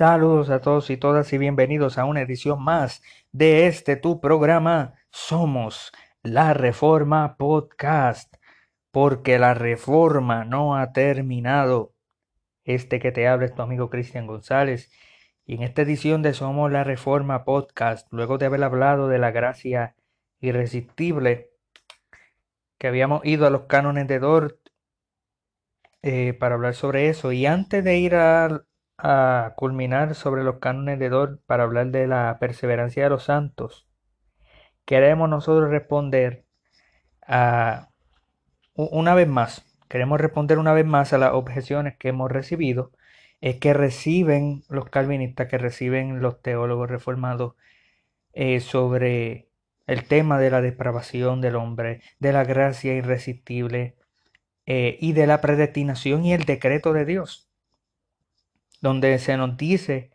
Saludos a todos y todas y bienvenidos a una edición más de este tu programa Somos la Reforma Podcast, porque la reforma no ha terminado. Este que te habla es tu amigo Cristian González. Y en esta edición de Somos la Reforma Podcast, luego de haber hablado de la gracia irresistible, que habíamos ido a los cánones de Dort eh, para hablar sobre eso. Y antes de ir a a culminar sobre los cánones de Dor para hablar de la perseverancia de los santos, queremos nosotros responder a una vez más, queremos responder una vez más a las objeciones que hemos recibido, es que reciben los calvinistas, que reciben los teólogos reformados eh, sobre el tema de la depravación del hombre, de la gracia irresistible eh, y de la predestinación y el decreto de Dios donde se nos dice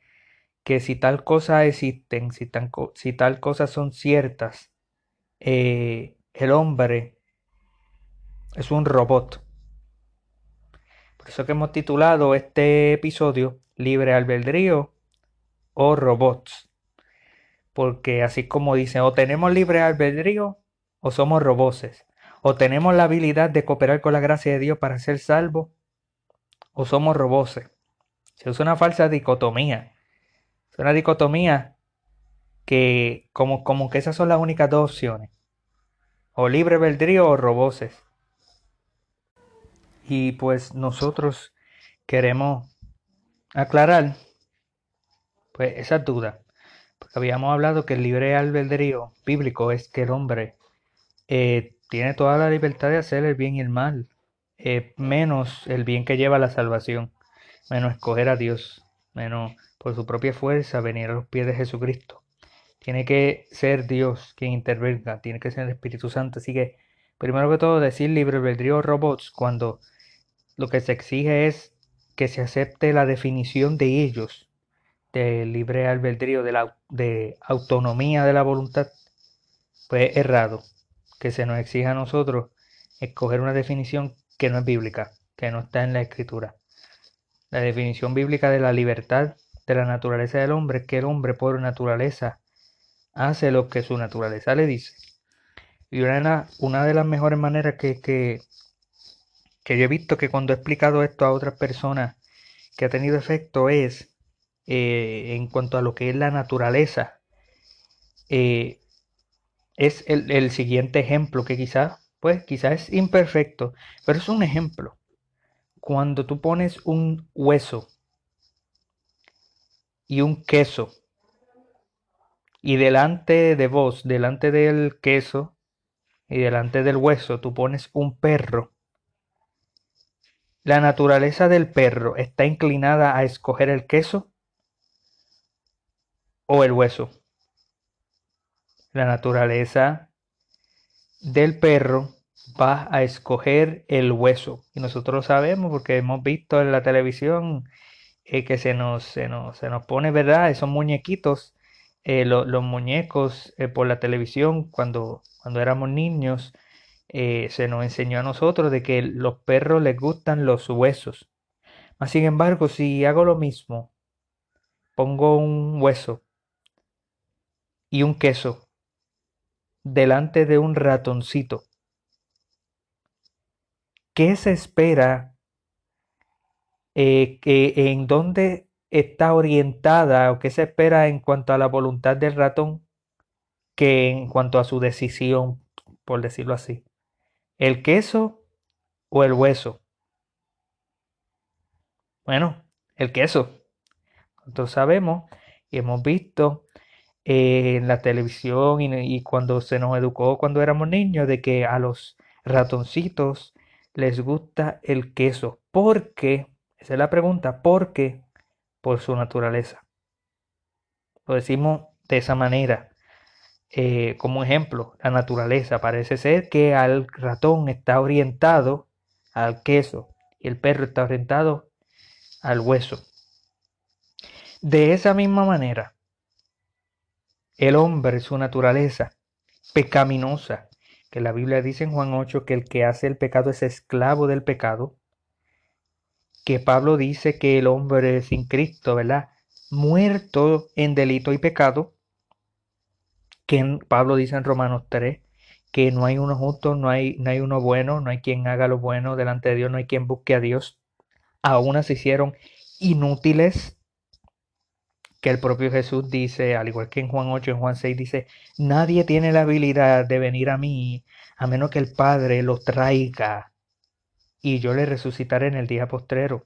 que si tal cosa existen, si, si tal cosa son ciertas, eh, el hombre es un robot. Por eso que hemos titulado este episodio Libre Albedrío o Robots. Porque así como dicen, o tenemos libre albedrío o somos robots. O tenemos la habilidad de cooperar con la gracia de Dios para ser salvos o somos robots. Se usa una falsa dicotomía. Es una dicotomía que como, como que esas son las únicas dos opciones. O libre albedrío o roboses. Y pues nosotros queremos aclarar pues esa duda. Porque habíamos hablado que el libre albedrío bíblico es que el hombre eh, tiene toda la libertad de hacer el bien y el mal, eh, menos el bien que lleva la salvación menos escoger a Dios, menos por su propia fuerza venir a los pies de Jesucristo. Tiene que ser Dios quien intervenga, tiene que ser el Espíritu Santo. Así que, primero que todo, decir libre albedrío robots cuando lo que se exige es que se acepte la definición de ellos, de libre albedrío, de, la, de autonomía de la voluntad, pues errado. Que se nos exija a nosotros escoger una definición que no es bíblica, que no está en la escritura. La definición bíblica de la libertad de la naturaleza del hombre es que el hombre por naturaleza hace lo que su naturaleza le dice. Y una, una de las mejores maneras que, que, yo he visto que cuando he explicado esto a otras personas que ha tenido efecto es eh, en cuanto a lo que es la naturaleza. Eh, es el, el, siguiente ejemplo que quizás, pues quizás es imperfecto, pero es un ejemplo cuando tú pones un hueso y un queso y delante de vos, delante del queso y delante del hueso, tú pones un perro, la naturaleza del perro está inclinada a escoger el queso o el hueso. La naturaleza del perro va a escoger el hueso. Y nosotros lo sabemos porque hemos visto en la televisión eh, que se nos, se, nos, se nos pone, ¿verdad? Esos muñequitos, eh, los muñecos eh, por la televisión cuando, cuando éramos niños, se nos enseñó a nosotros de que los perros les gustan los huesos. sin embargo, si hago lo mismo, pongo un hueso y un queso delante de un ratoncito, ¿Qué se espera? Eh, ¿En dónde está orientada o qué se espera en cuanto a la voluntad del ratón que en cuanto a su decisión, por decirlo así? ¿El queso o el hueso? Bueno, el queso. Nosotros sabemos y hemos visto eh, en la televisión y, y, cuando se nos educó cuando éramos niños de que a los ratoncitos les gusta el queso. ¿Por qué? Esa es la pregunta. ¿Por qué? Por su naturaleza. Lo decimos de esa manera. Eh, como ejemplo, la naturaleza parece ser que al ratón está orientado al queso y el perro está orientado al hueso. De esa misma manera, el hombre, su naturaleza pecaminosa, que la Biblia dice en Juan 8 que el que hace el pecado es esclavo del pecado, que Pablo dice que el hombre sin Cristo, ¿verdad? muerto en delito y pecado, que Pablo dice en Romanos 3, que no hay uno justo, no hay, no hay uno bueno, no hay quien haga lo bueno delante de Dios, no hay quien busque a Dios. Aún se hicieron inútiles, que el propio Jesús dice, al igual que en Juan 8, en Juan 6 dice, nadie tiene la habilidad de venir a mí a menos que el Padre lo traiga y yo le resucitaré en el día postrero.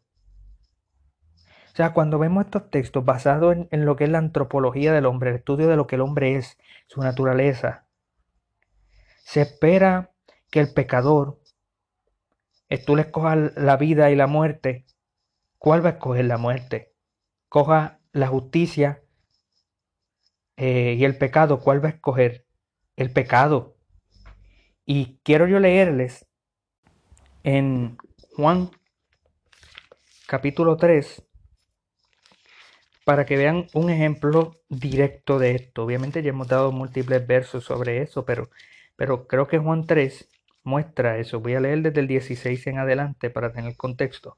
O sea, cuando vemos estos textos basados en, lo que es la antropología del hombre, el estudio de lo que el hombre es, su naturaleza, se espera que el pecador, tú le escojas la vida y la muerte, ¿cuál va a escoger la muerte? Coja la justicia eh, y el pecado, ¿cuál va a escoger? El pecado. Y quiero yo leerles en Juan capítulo 3 para que vean un ejemplo directo de esto. Obviamente ya hemos dado múltiples versos sobre eso, pero, pero creo que Juan 3 muestra eso. Voy a leer desde el 16 en adelante para tener contexto.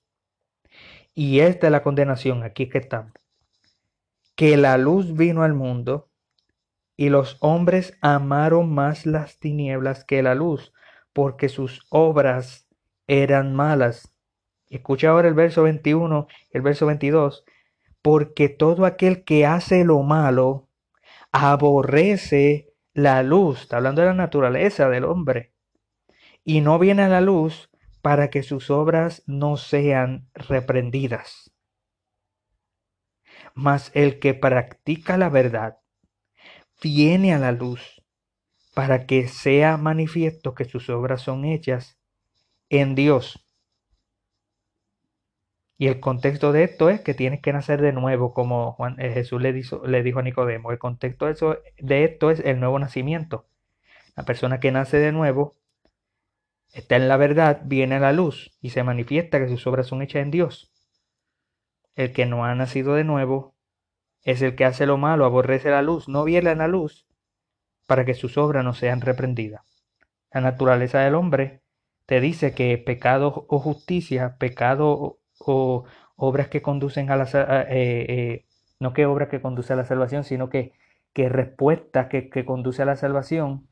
Y esta es la condenación, aquí que estamos, que la luz vino al mundo y los hombres amaron más las tinieblas que la luz, porque sus obras eran malas. Escucha ahora el verso 21, el verso 22. Porque todo aquel que hace lo malo aborrece la luz. Está hablando de la naturaleza del hombre. Y no viene a la luz para que sus obras no sean reprendidas. Mas el que practica la verdad viene a la luz para que sea manifiesto que sus obras son hechas en Dios. Y el contexto de esto es que tienes que nacer de nuevo, como Juan, eh, Jesús le dijo, a Nicodemo. El contexto de, de esto es el nuevo nacimiento. La persona que nace de nuevo está en la verdad, viene la luz y se manifiesta que sus obras son hechas en Dios. El que no ha nacido de nuevo es el que hace lo malo, aborrece la luz, no viene a la luz, para que sus obras no sean reprendidas. La naturaleza del hombre te dice que pecado o justicia, pecado o, obras que conducen a la eh, eh, no que obras que conducen a la salvación, sino que, que respuesta que, que conduce a la salvación,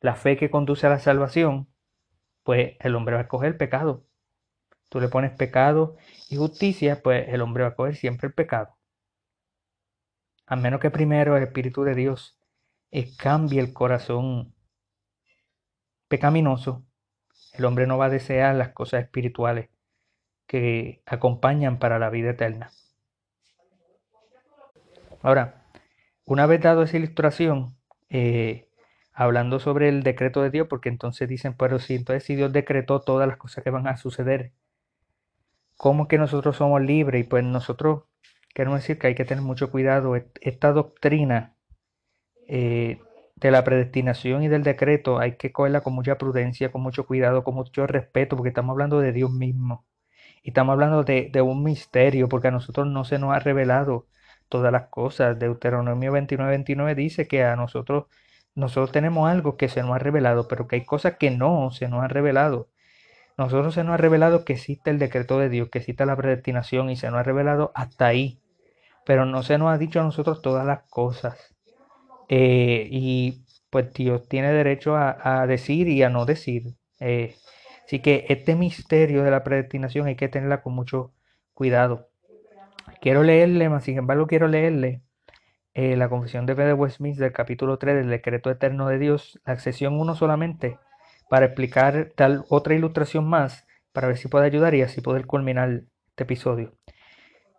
la fe que conduce a la salvación, pues el hombre va a escoger el pecado. Tú le pones pecado y justicia, pues el hombre va a coger siempre el pecado a menos que primero el Espíritu de Dios cambie el corazón pecaminoso, el hombre no va a desear las cosas espirituales que acompañan para la vida eterna. Ahora, una vez dado esa ilustración, eh, hablando sobre el decreto de Dios, porque entonces dicen, pero si entonces si Dios decretó todas las cosas que van a suceder, ¿cómo que nosotros somos libres? Y pues nosotros Quiero decir que hay que tener mucho cuidado. Esta doctrina eh, de la predestinación y del decreto hay que cogerla con mucha prudencia, con mucho cuidado, con mucho respeto, porque estamos hablando de Dios mismo. Y estamos hablando de, un misterio, porque a nosotros no se nos ha revelado todas las cosas. Deuteronomio 29, 29 dice que a nosotros, nosotros tenemos algo que se nos ha revelado, pero que hay cosas que no se nos han revelado. Nosotros se nos ha revelado que existe el decreto de Dios, que existe la predestinación y se nos ha revelado hasta ahí pero no se nos ha dicho a nosotros todas las cosas. Eh, y pues Dios tiene derecho a, decir y a no decir. Eh, así que este misterio de la predestinación hay que tenerla con mucho cuidado. Quiero leerle, más sin embargo quiero leerle eh, la confesión de fe de Westminster, capítulo 3 del decreto eterno de Dios, la sesión 1 solamente, para explicar tal otra ilustración más, para ver si puede ayudar y así poder culminar este episodio.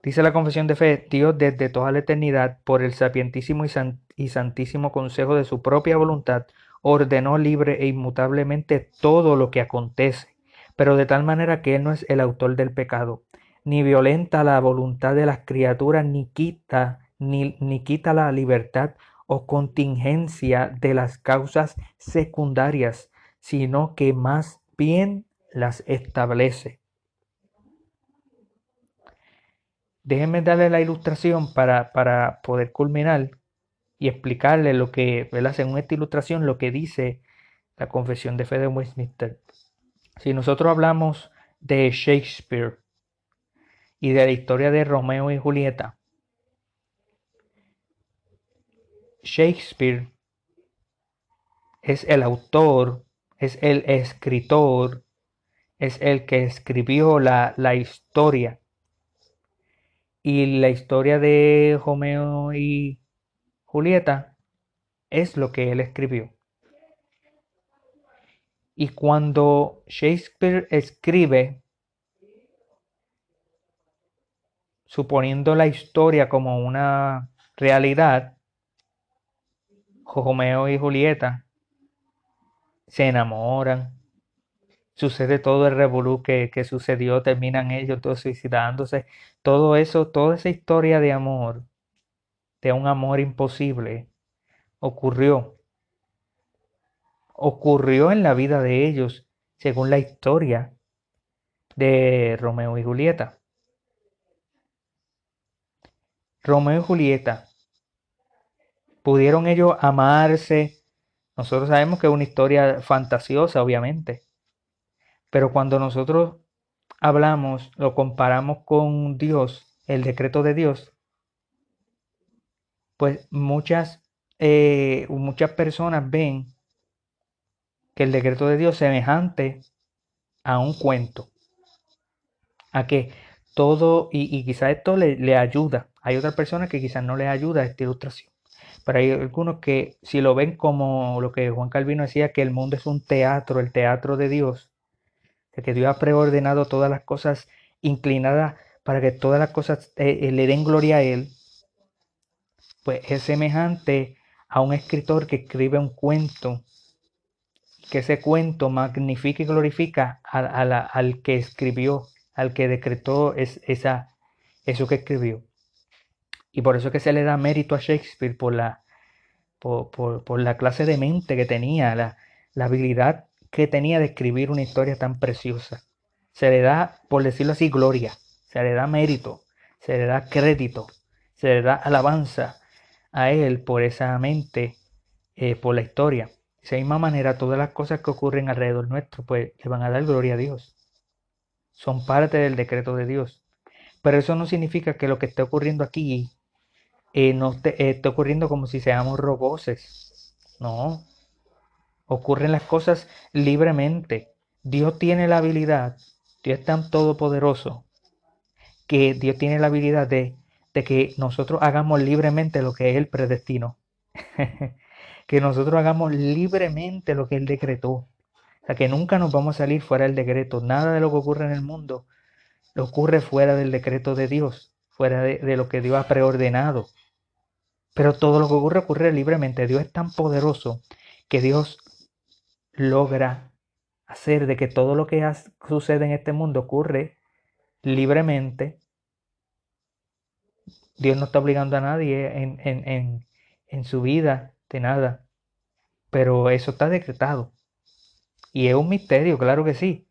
Dice la confesión de fe, Dios desde toda la eternidad, por el sapientísimo y, santísimo consejo de su propia voluntad, ordenó libre e inmutablemente todo lo que acontece, pero de tal manera que Él no es el autor del pecado, ni violenta la voluntad de las criaturas, ni quita ni, ni quita la libertad o contingencia de las causas secundarias, sino que más bien las establece. Déjenme darle la ilustración para, para poder culminar y explicarle lo que, según esta ilustración, lo que dice la confesión de fe de Westminster. Si nosotros hablamos de Shakespeare y de la historia de Romeo y Julieta, Shakespeare es el autor, es el escritor, es el que escribió la, la historia. Y la historia de Romeo y Julieta es lo que él escribió. Y cuando Shakespeare escribe, suponiendo la historia como una realidad, Romeo y Julieta se enamoran, sucede todo el revolú que, que, sucedió, terminan ellos todos suicidándose, todo eso, toda esa historia de amor, de un amor imposible, ocurrió. Ocurrió en la vida de ellos, según la historia de Romeo y Julieta. Romeo y Julieta ¿Pudieron ellos amarse? Nosotros sabemos que es una historia fantasiosa, obviamente. Pero cuando nosotros hablamos, lo comparamos con Dios, el decreto de Dios, pues muchas, eh, muchas personas ven que el decreto de Dios es semejante a un cuento. A que todo, y, y quizás esto le, le ayuda. Hay otras personas que quizás no les ayuda esta ilustración. Pero hay algunos que si lo ven como lo que Juan Calvino decía, que el mundo es un teatro, el teatro de Dios, que Dios ha preordenado todas las cosas inclinadas para que todas las cosas eh, eh, le den gloria a Él, pues es semejante a un escritor que escribe un cuento, que ese cuento magnifica y glorifica al que escribió, al que decretó esa, eso que escribió. Y por eso es que se le da mérito a Shakespeare por la, por, la clase de mente que tenía, la, la habilidad que tenía de escribir una historia tan preciosa. Se le da, por decirlo así, gloria, se le da mérito, se le da crédito, se le da alabanza a él por esa mente, eh, por la historia. De esa misma manera, todas las cosas que ocurren alrededor nuestro, pues le van a dar gloria a Dios. Son parte del decreto de Dios. Pero eso no significa que lo que esté ocurriendo aquí eh, no te, está ocurriendo como si seamos roboses. No. Ocurren las cosas libremente. Dios tiene la habilidad, Dios es tan todopoderoso, que Dios tiene la habilidad de, de que nosotros hagamos libremente lo que Él predestinó. que nosotros hagamos libremente lo que Él decretó. O sea, que nunca nos vamos a salir fuera del decreto. Nada de lo que ocurre en el mundo ocurre fuera del decreto de Dios, fuera de lo que Dios ha preordenado. Pero todo lo que ocurre ocurre libremente. Dios es tan poderoso que Dios logra hacer de que todo lo que sucede en este mundo ocurre libremente. Dios no está obligando a nadie en, en, en su vida de nada. Pero eso está decretado. Y es un misterio, claro que sí.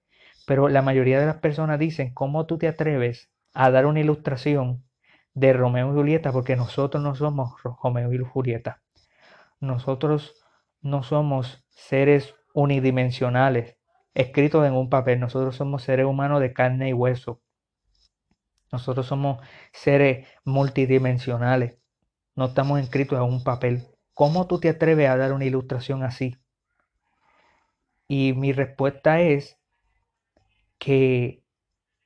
Pero la mayoría de las personas dicen, ¿cómo tú te atreves a dar una ilustración de Romeo y Julieta, porque nosotros no somos Romeo y Julieta. Nosotros no somos seres unidimensionales, escritos en un papel. Nosotros somos seres humanos de carne y hueso. Nosotros somos seres multidimensionales. No estamos escritos en un papel. ¿Cómo tú te atreves a dar una ilustración así? Y mi respuesta es que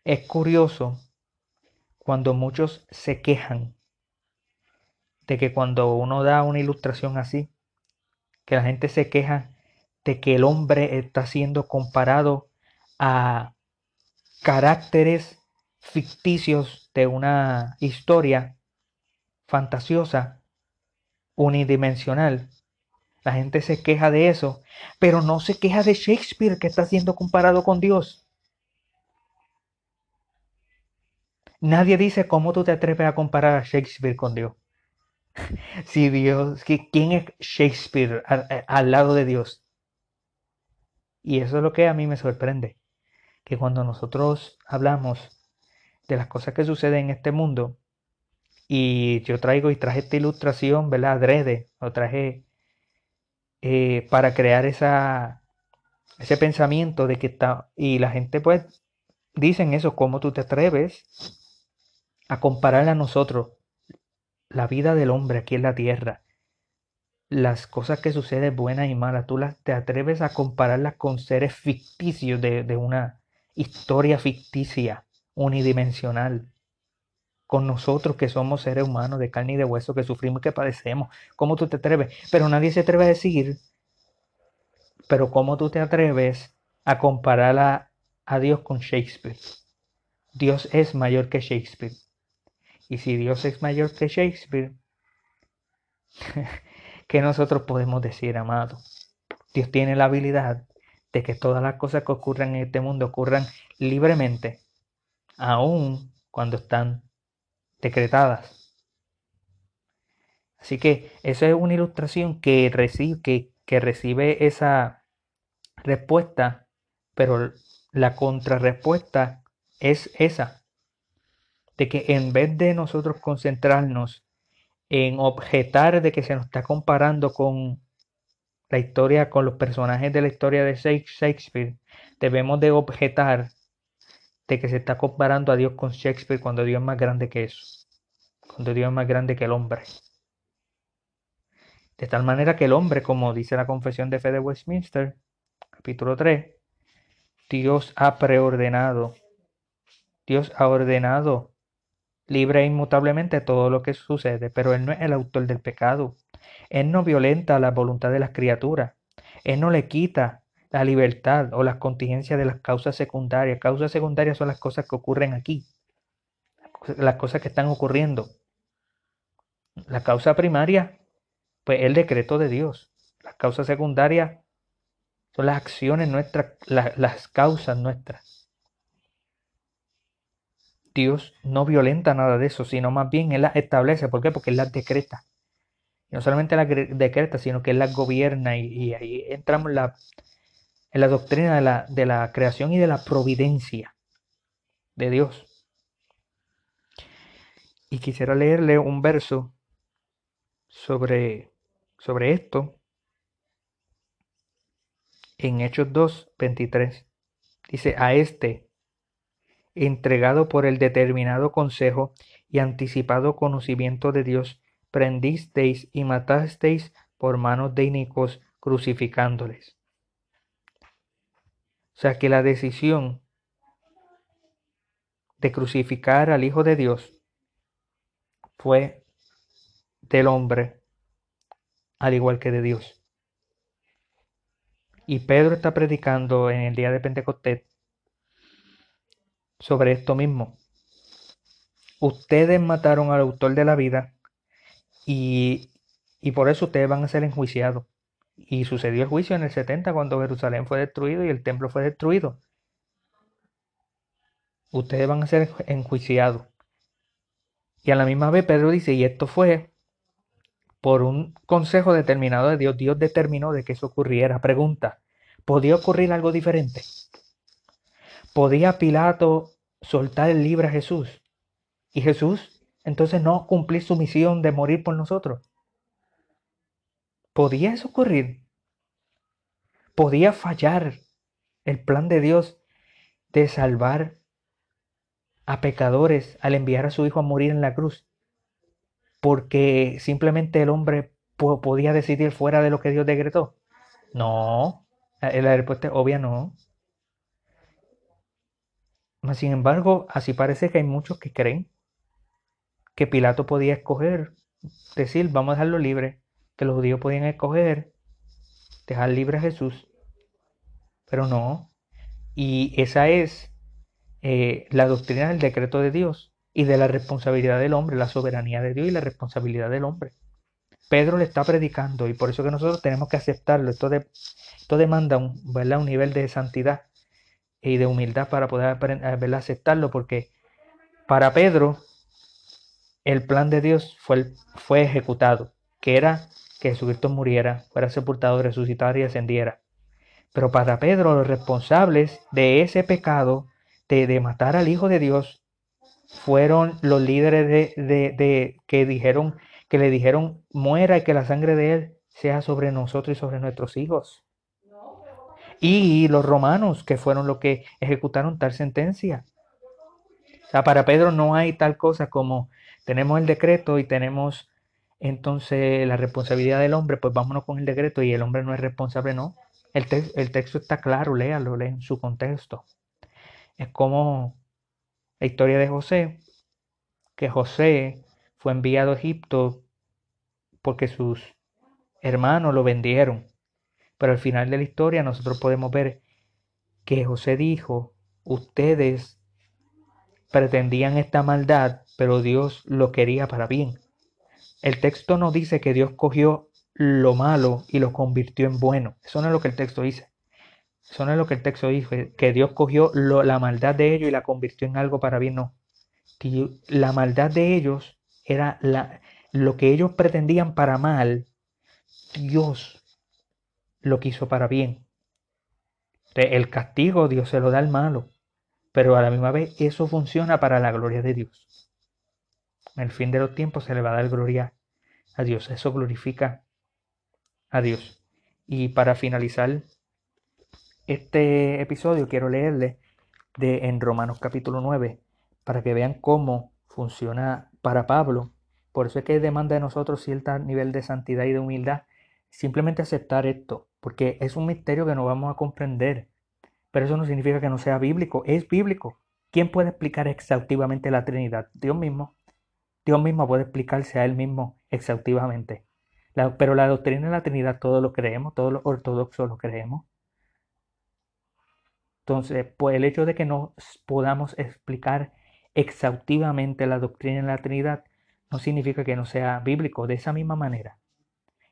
es curioso cuando muchos se quejan de que cuando uno da una ilustración así, que la gente se queja de que el hombre está siendo comparado a caracteres ficticios de una historia fantasiosa, unidimensional. La gente se queja de eso, pero no se queja de Shakespeare que está siendo comparado con Dios. Nadie dice cómo tú te atreves a comparar a Shakespeare con Dios. si Dios, ¿quién es Shakespeare al, lado de Dios? Y eso es lo que a mí me sorprende, que cuando nosotros hablamos de las cosas que suceden en este mundo, y yo traigo y traje esta ilustración, ¿verdad? Adrede, lo traje eh, para crear esa, ese pensamiento de que está, y la gente pues dicen eso, ¿cómo tú te atreves a comparar a nosotros la vida del hombre aquí en la tierra? Las cosas que suceden buenas y malas, tú las, te atreves a compararlas con seres ficticios de, de una historia ficticia, unidimensional con nosotros que somos seres humanos de carne y de hueso, que sufrimos y que padecemos. ¿Cómo tú te atreves? Pero nadie se atreve a decir, pero ¿cómo tú te atreves a comparar a, a Dios con Shakespeare? Dios es mayor que Shakespeare. Y si Dios es mayor que Shakespeare, ¿qué nosotros podemos decir, amado? Dios tiene la habilidad de que todas las cosas que ocurran en este mundo ocurran libremente, aun cuando están decretadas. Así que esa es una ilustración que recibe, que, que recibe esa respuesta, pero la contrarrespuesta es esa, de que en vez de nosotros concentrarnos en objetar de que se nos está comparando con la historia, con los personajes de la historia de Shakespeare, debemos de objetar de que se está comparando a Dios con Shakespeare cuando Dios es más grande que eso, cuando Dios es más grande que el hombre. De tal manera que el hombre, como dice la confesión de fe de Westminster, capítulo 3, Dios ha preordenado, Dios ha ordenado libre e inmutablemente todo lo que sucede, pero Él no es el autor del pecado. Él no violenta la voluntad de las criaturas. Él no le quita la libertad o las contingencias de las causas secundarias. Causas secundarias son las cosas que ocurren aquí, las cosas que están ocurriendo. La causa primaria, pues el decreto de Dios. Las causas secundarias son las acciones nuestras, las causas nuestras. Dios no violenta nada de eso, sino más bien Él las establece. ¿Por qué? Porque Él las decreta. Y no solamente las decreta, sino que Él las gobierna y, ahí entramos en la doctrina de la, de la creación y de la providencia de Dios. Y quisiera leerle un verso sobre, sobre esto en Hechos 2, 23. Dice, a este, entregado por el determinado consejo y anticipado conocimiento de Dios, prendisteis y matasteis por manos de inicuos, crucificándoles. O sea que la decisión de crucificar al Hijo de Dios fue del hombre, al igual que de Dios. Y Pedro está predicando en el día de Pentecostés sobre esto mismo. Ustedes mataron al autor de la vida y, y por eso ustedes van a ser enjuiciados. Y sucedió el juicio en el 70 cuando Jerusalén fue destruido y el templo fue destruido. Ustedes van a ser enjuiciados. Y a la misma vez Pedro dice, y esto fue por un consejo determinado de Dios. Dios determinó de que eso ocurriera. Pregunta, ¿podía ocurrir algo diferente? ¿Podía Pilato soltar el libro a Jesús? Y Jesús entonces no cumplir su misión de morir por nosotros. ¿Podía eso ocurrir? ¿Podía fallar el plan de Dios de salvar a pecadores al enviar a su hijo a morir en la cruz? Porque simplemente el hombre podía decidir fuera de lo que Dios decretó. No, la respuesta es obvia no. Sin embargo, así parece que hay muchos que creen que Pilato podía escoger, decir, vamos a dejarlo libre que los judíos podían escoger dejar libre a Jesús, pero no. Y esa es eh, la doctrina del decreto de Dios y de la responsabilidad del hombre, la soberanía de Dios y la responsabilidad del hombre. Pedro le está predicando y por eso que nosotros tenemos que aceptarlo. Esto, esto demanda un, un nivel de santidad y de humildad para poder aceptarlo, porque para Pedro el plan de Dios fue, fue ejecutado, que era que Jesucristo muriera, fuera sepultado, resucitara y ascendiera. Pero para Pedro, los responsables de ese pecado, de, matar al Hijo de Dios, fueron los líderes de, de, de, que dijeron, que le dijeron, muera y que la sangre de él sea sobre nosotros y sobre nuestros hijos. Y los romanos, que fueron los que ejecutaron tal sentencia. O sea, para Pedro no hay tal cosa como tenemos el decreto y tenemos entonces la responsabilidad del hombre, pues vámonos con el decreto y el hombre no es responsable, no. El, te el texto está claro, léalo, lee en su contexto. Es como la historia de José, que José fue enviado a Egipto porque sus hermanos lo vendieron. Pero al final de la historia nosotros podemos ver que José dijo, ustedes pretendían esta maldad, pero Dios lo quería para bien. El texto no dice que Dios cogió lo malo y lo convirtió en bueno. Eso no es lo que el texto dice. Eso no es lo que el texto dice, que Dios cogió lo, la maldad de ellos y la convirtió en algo para bien. No. La maldad de ellos era la, lo que ellos pretendían para mal. Dios lo quiso para bien. El castigo Dios se lo da al malo, pero a la misma vez eso funciona para la gloria de Dios. En el fin de los tiempos se le va a dar gloria a Dios. Eso glorifica a Dios. Y para finalizar este episodio quiero leerle de en Romanos capítulo 9 para que vean cómo funciona para Pablo. Por eso es que demanda de nosotros cierto nivel de santidad y de humildad. Simplemente aceptar esto, porque es un misterio que no vamos a comprender. Pero eso no significa que no sea bíblico, es bíblico. ¿Quién puede explicar exhaustivamente la Trinidad? Dios mismo. Dios mismo puede explicarse a Él mismo exhaustivamente. pero la doctrina de la Trinidad todos lo creemos, todos los ortodoxos lo creemos. Entonces, pues el hecho de que no podamos explicar exhaustivamente la doctrina de la Trinidad no significa que no sea bíblico. De esa misma manera,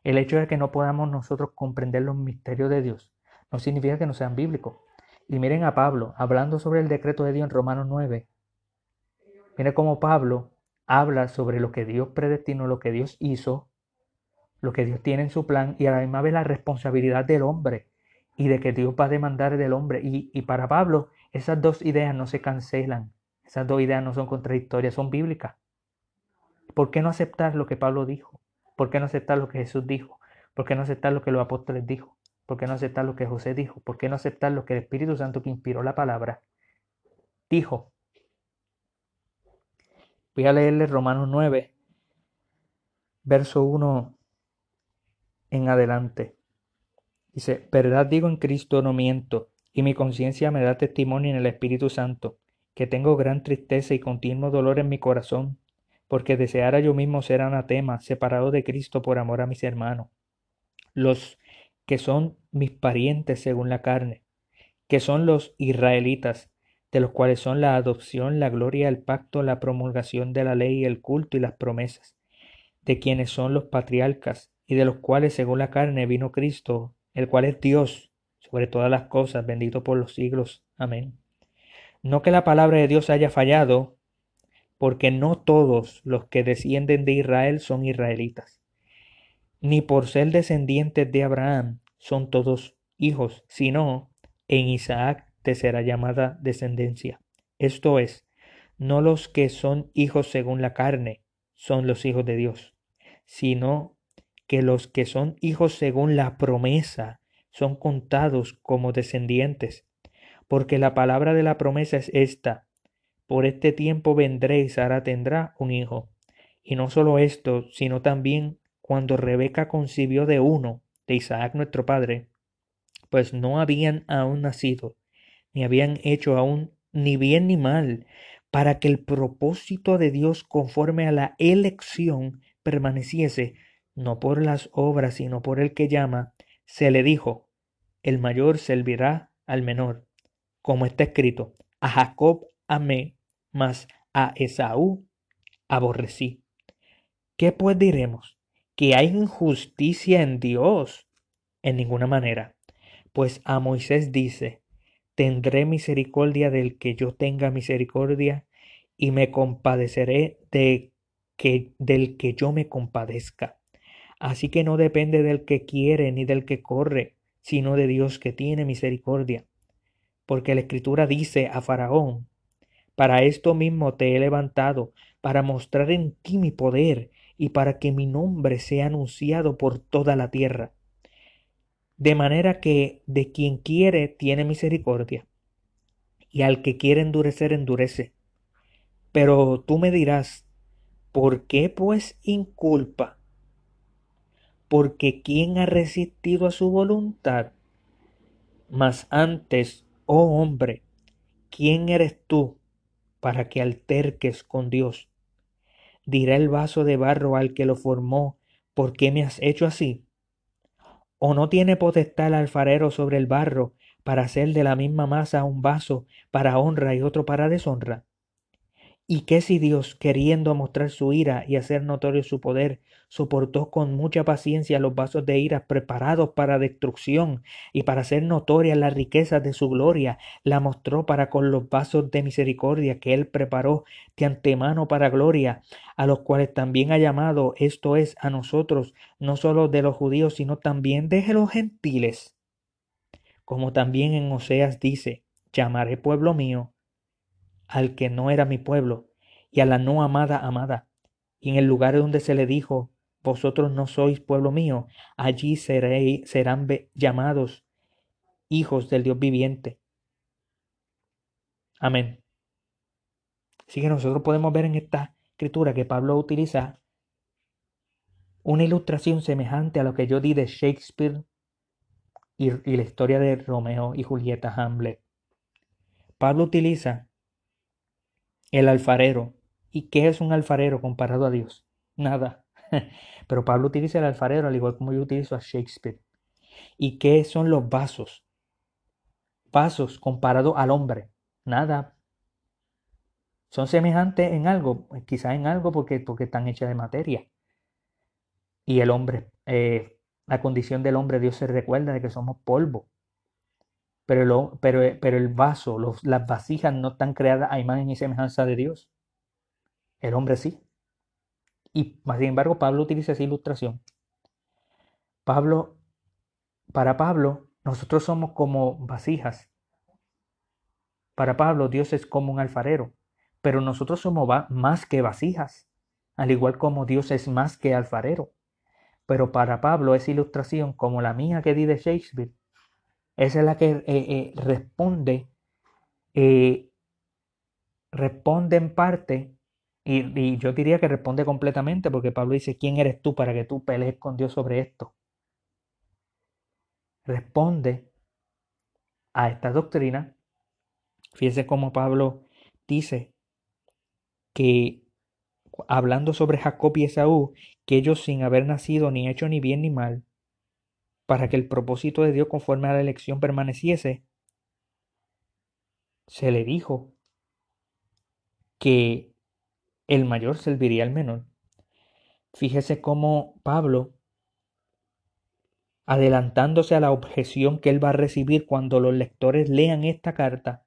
el hecho de que no podamos nosotros comprender los misterios de Dios no significa que no sean bíblicos. Y miren a Pablo, hablando sobre el decreto de Dios en Romanos 9. Miren cómo Pablo habla sobre lo que Dios predestinó, lo que Dios hizo, lo que Dios tiene en su plan y a la misma vez la responsabilidad del hombre y de que Dios va a demandar del hombre. Y, y para Pablo, esas dos ideas no se cancelan, esas dos ideas no son contradictorias, son bíblicas. ¿Por qué no aceptar lo que Pablo dijo? ¿Por qué no aceptar lo que Jesús dijo? ¿Por qué no aceptar lo que los apóstoles dijo? ¿Por qué no aceptar lo que José dijo? ¿Por qué no aceptar lo que el Espíritu Santo que inspiró la palabra dijo? Voy a leerle Romanos 9, verso 1 en adelante. Dice, verdad digo en Cristo no miento, y mi conciencia me da testimonio en el Espíritu Santo, que tengo gran tristeza y continuo dolor en mi corazón, porque deseara yo mismo ser anatema, separado de Cristo por amor a mis hermanos, los que son mis parientes según la carne, que son los israelitas, de los cuales son la adopción, la gloria, el pacto, la promulgación de la ley, el culto y las promesas, de quienes son los patriarcas, y de los cuales según la carne vino Cristo, el cual es Dios sobre todas las cosas, bendito por los siglos. Amén. No que la palabra de Dios haya fallado, porque no todos los que descienden de Israel son israelitas, ni por ser descendientes de Abraham son todos hijos, sino en Isaac te será llamada descendencia. Esto es, no los que son hijos según la carne son los hijos de Dios, sino que los que son hijos según la promesa son contados como descendientes, porque la palabra de la promesa es esta, por este tiempo vendré y Sara tendrá un hijo. Y no solo esto, sino también cuando Rebeca concibió de uno, de Isaac nuestro padre, pues no habían aún nacido, ni habían hecho aún ni bien ni mal, para que el propósito de Dios conforme a la elección permaneciese, no por las obras, sino por el que llama, se le dijo, el mayor servirá al menor, como está escrito, a Jacob amé, mas a Esaú aborrecí. ¿Qué pues diremos? ¿Que hay injusticia en Dios? En ninguna manera. Pues a Moisés dice, tendré misericordia del que yo tenga misericordia, y me compadeceré de que, del que yo me compadezca. Así que no depende del que quiere ni del que corre, sino de Dios que tiene misericordia. Porque la Escritura dice a Faraón, para esto mismo te he levantado, para mostrar en ti mi poder y para que mi nombre sea anunciado por toda la tierra. De manera que de quien quiere tiene misericordia, y al que quiere endurecer endurece. Pero tú me dirás, ¿por qué pues inculpa? Porque ¿quién ha resistido a su voluntad? Mas antes, oh hombre, ¿quién eres tú para que alterques con Dios? Dirá el vaso de barro al que lo formó, ¿por qué me has hecho así? ¿O no tiene potestad el alfarero sobre el barro para hacer de la misma masa un vaso para honra y otro para deshonra? ¿Y qué si Dios, queriendo mostrar su ira y hacer notorio su poder, soportó con mucha paciencia los vasos de ira preparados para destrucción y para hacer notorias las riquezas de su gloria, la mostró para con los vasos de misericordia que él preparó de antemano para gloria, a los cuales también ha llamado, esto es, a nosotros, no solo de los judíos, sino también de los gentiles? Como también en Oseas dice, llamaré pueblo mío al que no era mi pueblo, y a la no amada amada. Y en el lugar donde se le dijo, vosotros no sois pueblo mío, allí serán llamados hijos del Dios viviente. Amén. Así que nosotros podemos ver en esta escritura que Pablo utiliza una ilustración semejante a lo que yo di de Shakespeare y, y la historia de Romeo y Julieta Hamlet. Pablo utiliza el alfarero. ¿Y qué es un alfarero comparado a Dios? Nada. Pero Pablo utiliza el alfarero al igual como yo utilizo a Shakespeare. ¿Y qué son los vasos? Vasos comparado al hombre. Nada. Son semejantes en algo, quizás en algo porque, porque están hechas de materia. Y el hombre, eh, la condición del hombre, Dios se recuerda de que somos polvo pero, pero, pero el vaso, las vasijas no están creadas a imagen y semejanza de Dios. El hombre sí. Y sin embargo, Pablo utiliza esa ilustración. Pablo, para Pablo, nosotros somos como vasijas. Para Pablo, Dios es como un alfarero, pero nosotros somos más que vasijas, al igual como Dios es más que alfarero. Pero para Pablo, esa ilustración, como la mía que di de Shakespeare, esa es la que eh, eh, responde, eh, responde en parte, y, y, yo diría que responde completamente, porque Pablo dice, ¿quién eres tú para que tú pelees con Dios sobre esto? Responde a esta doctrina. Fíjese cómo Pablo dice que hablando sobre Jacob y Esaú, que ellos sin haber nacido ni hecho ni bien ni mal, para que el propósito de Dios conforme a la elección permaneciese, se le dijo que el mayor serviría al menor. Fíjese cómo Pablo, adelantándose a la objeción que él va a recibir cuando los lectores lean esta carta,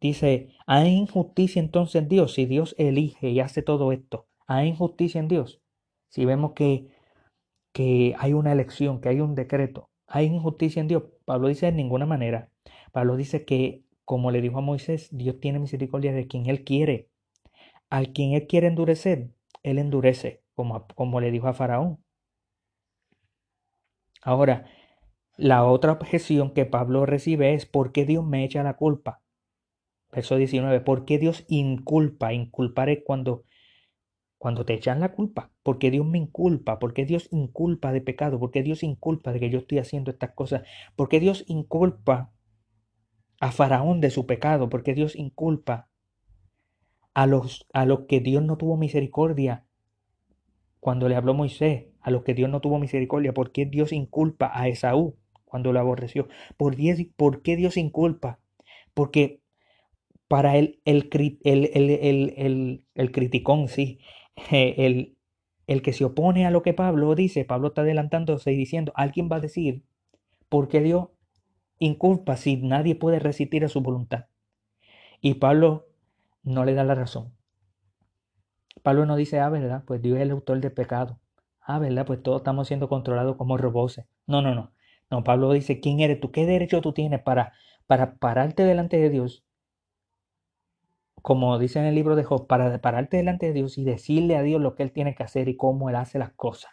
dice, ¿hay injusticia entonces en Dios? Si Dios elige y hace todo esto, ¿hay injusticia en Dios? Si vemos que que hay una elección, que hay un decreto, hay injusticia en Dios. Pablo dice en ninguna manera. Pablo dice que, como le dijo a Moisés, Dios tiene misericordia de quien Él quiere. Al quien Él quiere endurecer, Él endurece, como, como le dijo a Faraón. Ahora, la otra objeción que Pablo recibe es ¿por qué Dios me echa la culpa? Verso 19, ¿por qué Dios inculpa? Inculpar es cuando cuando te echan la culpa, porque Dios me inculpa, porque Dios inculpa de pecado, porque Dios inculpa de que yo estoy haciendo estas cosas, porque Dios inculpa a Faraón de su pecado, porque Dios inculpa a los, a los que Dios no tuvo misericordia cuando le habló Moisés, a los que Dios no tuvo misericordia, porque Dios inculpa a Esaú cuando lo aborreció? ¿Por, ¿Por qué Dios inculpa? Porque para él el, el, el, el criticón, sí, el, el que se opone a lo que Pablo dice, Pablo está adelantándose y diciendo, alguien va a decir, ¿por qué Dios inculpa si nadie puede resistir a su voluntad? Y Pablo no le da la razón. Pablo no dice, ah, ¿verdad? Pues Dios es el autor del pecado. Ah, ¿verdad? Pues todos estamos siendo controlados como robots. No, no, no. No, Pablo dice, ¿quién eres tú? ¿Qué derecho tú tienes para, para pararte delante de Dios? Como dice en el libro de Job, para pararte delante de Dios y decirle a Dios lo que Él tiene que hacer y cómo Él hace las cosas.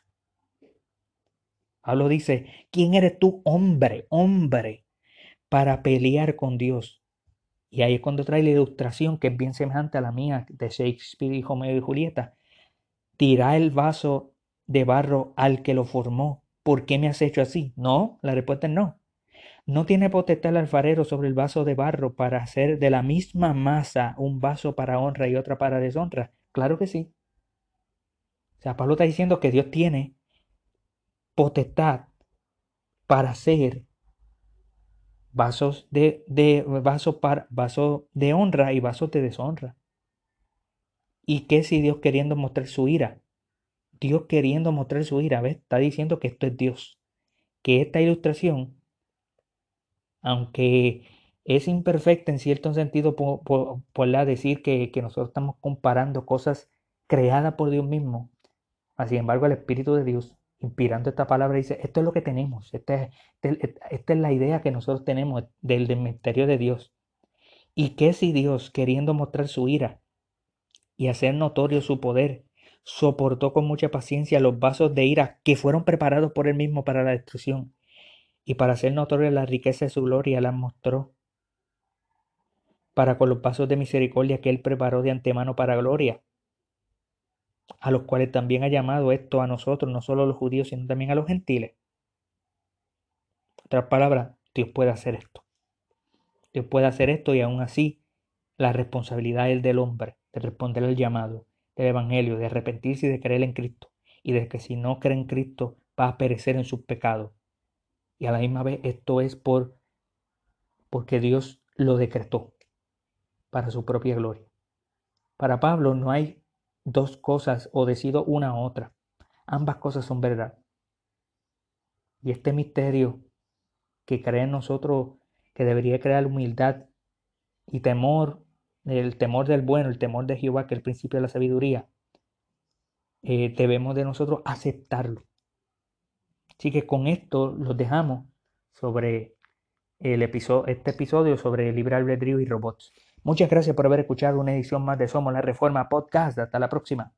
Pablo dice, ¿quién eres tú, hombre, hombre, para pelear con Dios? Y ahí es cuando trae la ilustración que es bien semejante a la mía de Shakespeare y Romeo y Julieta. Tira el vaso de barro al que lo formó. ¿Por qué me has hecho así? No, la respuesta es no. ¿No tiene potestad el alfarero sobre el vaso de barro para hacer de la misma masa un vaso para honra y otra para deshonra? Claro que sí. O sea, Pablo está diciendo que Dios tiene potestad para hacer vasos de, vaso para vaso de honra y vasos de deshonra. ¿Y qué si Dios queriendo mostrar su ira? Dios queriendo mostrar su ira, ¿ves? Está diciendo que esto es Dios. Que esta ilustración aunque es imperfecta en cierto sentido por, la decir que, nosotros estamos comparando cosas creadas por Dios mismo. Sin embargo, el Espíritu de Dios, inspirando esta palabra, dice, esto es lo que tenemos, esta es, la idea que nosotros tenemos del, del misterio de Dios. ¿Y qué si Dios, queriendo mostrar su ira y hacer notorio su poder, soportó con mucha paciencia los vasos de ira que fueron preparados por él mismo para la destrucción? Y para hacer notoria la riqueza de su gloria la mostró, para con los pasos de misericordia que él preparó de antemano para gloria, a los cuales también ha llamado esto a nosotros, no solo a los judíos, sino también a los gentiles. Otras palabras, Dios puede hacer esto. Dios puede hacer esto y aún así la responsabilidad es del hombre, de responder al llamado del Evangelio, de arrepentirse y de creer en Cristo, y de que si no cree en Cristo va a perecer en sus pecados y a la misma vez esto es por porque Dios lo decretó para su propia gloria. Para Pablo no hay dos cosas o decido una u otra. Ambas cosas son verdad. Y este misterio que cree en nosotros, que debería crear humildad y temor, el temor del bueno, el temor de Jehová, que es el principio de la sabiduría, eh, debemos de nosotros aceptarlo. Así que con esto los dejamos sobre el episodio, este episodio sobre libre albedrío y robots. Muchas gracias por haber escuchado una edición más de Somos la Reforma Podcast. Hasta la próxima.